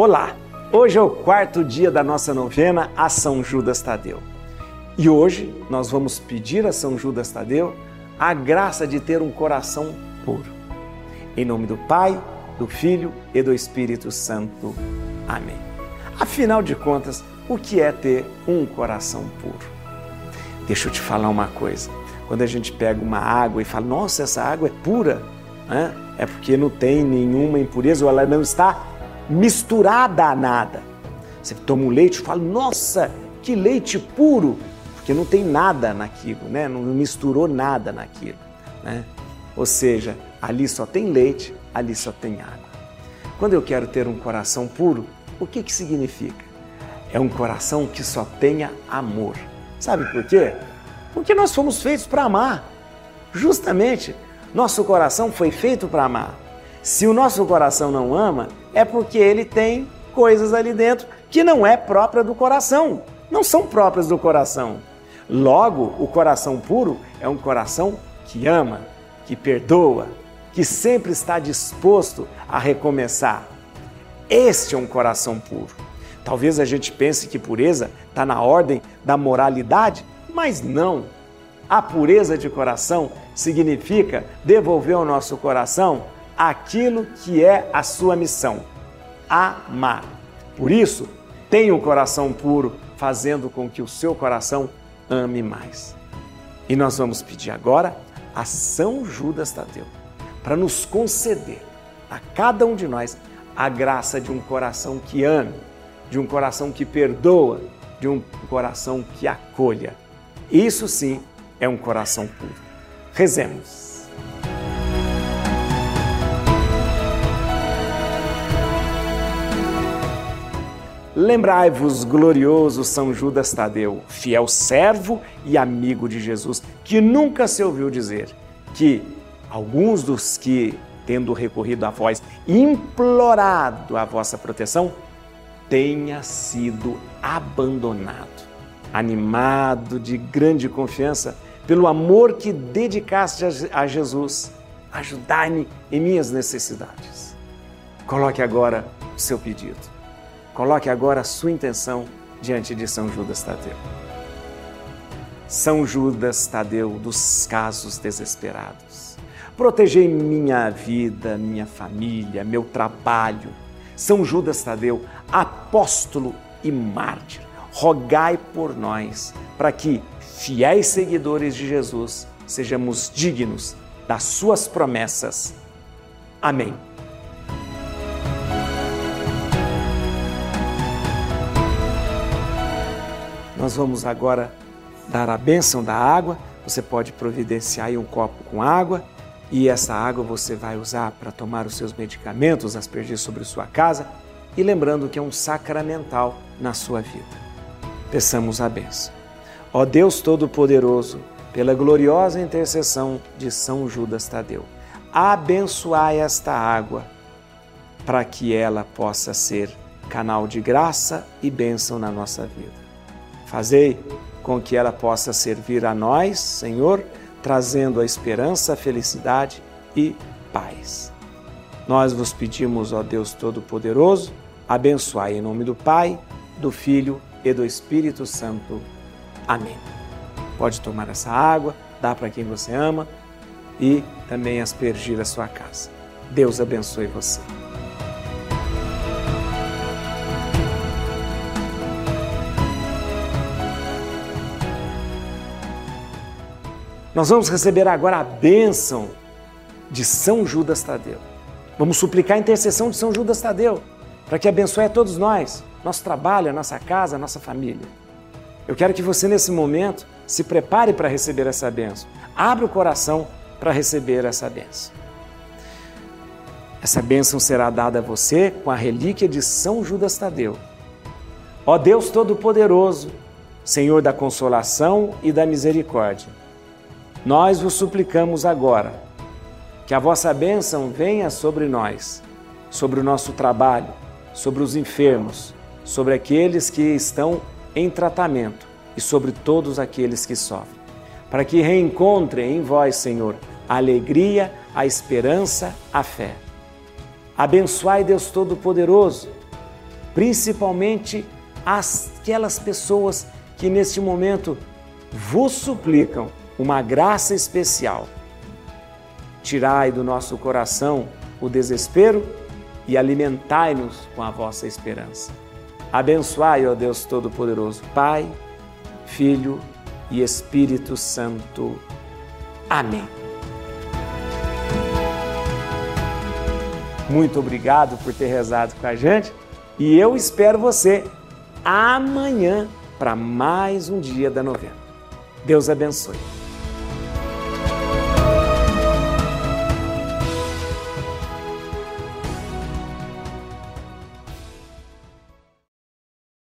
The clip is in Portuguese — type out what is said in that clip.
Olá! Hoje é o quarto dia da nossa novena a São Judas Tadeu. E hoje nós vamos pedir a São Judas Tadeu a graça de ter um coração puro. Em nome do Pai, do Filho e do Espírito Santo. Amém. Afinal de contas, o que é ter um coração puro? Deixa eu te falar uma coisa. Quando a gente pega uma água e fala, nossa, essa água é pura, né? é porque não tem nenhuma impureza ou ela não está misturada a nada. Você toma um leite e fala, nossa, que leite puro, porque não tem nada naquilo, né? não misturou nada naquilo. Né? Ou seja, ali só tem leite, ali só tem água. Quando eu quero ter um coração puro, o que, que significa? É um coração que só tenha amor. Sabe por quê? Porque nós fomos feitos para amar. Justamente, nosso coração foi feito para amar. Se o nosso coração não ama, é porque ele tem coisas ali dentro que não é própria do coração, não são próprias do coração. Logo, o coração puro é um coração que ama, que perdoa, que sempre está disposto a recomeçar. Este é um coração puro. Talvez a gente pense que pureza está na ordem da moralidade, mas não. A pureza de coração significa devolver ao nosso coração aquilo que é a sua missão: amar. Por isso, tenha um coração puro, fazendo com que o seu coração ame mais. E nós vamos pedir agora a São Judas Tadeu para nos conceder a cada um de nós a graça de um coração que ame, de um coração que perdoa, de um coração que acolha. Isso sim é um coração puro. Rezemos. Lembrai-vos, glorioso São Judas Tadeu, fiel servo e amigo de Jesus, que nunca se ouviu dizer que alguns dos que, tendo recorrido a vós, implorado a vossa proteção, tenha sido abandonado. Animado de grande confiança pelo amor que dedicaste a Jesus, ajudai-me em minhas necessidades. Coloque agora o seu pedido Coloque agora a sua intenção diante de São Judas Tadeu. São Judas Tadeu dos casos desesperados. Protegei minha vida, minha família, meu trabalho. São Judas Tadeu, apóstolo e mártir, rogai por nós, para que, fiéis seguidores de Jesus, sejamos dignos das suas promessas. Amém. Nós vamos agora dar a bênção da água. Você pode providenciar um copo com água e essa água você vai usar para tomar os seus medicamentos, aspergir sobre sua casa e lembrando que é um sacramental na sua vida. Peçamos a bênção. Ó Deus Todo-Poderoso, pela gloriosa intercessão de São Judas Tadeu, abençoai esta água para que ela possa ser canal de graça e bênção na nossa vida. Fazei com que ela possa servir a nós, Senhor, trazendo a esperança, a felicidade e paz. Nós vos pedimos, ó Deus Todo-Poderoso, abençoai em nome do Pai, do Filho e do Espírito Santo. Amém. Pode tomar essa água, dar para quem você ama e também aspergir a sua casa. Deus abençoe você. Nós vamos receber agora a bênção de São Judas Tadeu. Vamos suplicar a intercessão de São Judas Tadeu para que abençoe a todos nós, nosso trabalho, a nossa casa, a nossa família. Eu quero que você, nesse momento, se prepare para receber essa bênção. Abra o coração para receber essa bênção. Essa bênção será dada a você com a relíquia de São Judas Tadeu. Ó Deus Todo-Poderoso, Senhor da consolação e da misericórdia, nós vos suplicamos agora que a vossa bênção venha sobre nós, sobre o nosso trabalho, sobre os enfermos, sobre aqueles que estão em tratamento e sobre todos aqueles que sofrem, para que reencontrem em vós, Senhor, a alegria, a esperança, a fé. Abençoai Deus Todo-Poderoso, principalmente aquelas pessoas que neste momento vos suplicam uma graça especial. Tirai do nosso coração o desespero e alimentai-nos com a vossa esperança. Abençoai, ó Deus Todo-Poderoso, Pai, Filho e Espírito Santo. Amém. Muito obrigado por ter rezado com a gente e eu espero você amanhã para mais um dia da novena. Deus abençoe.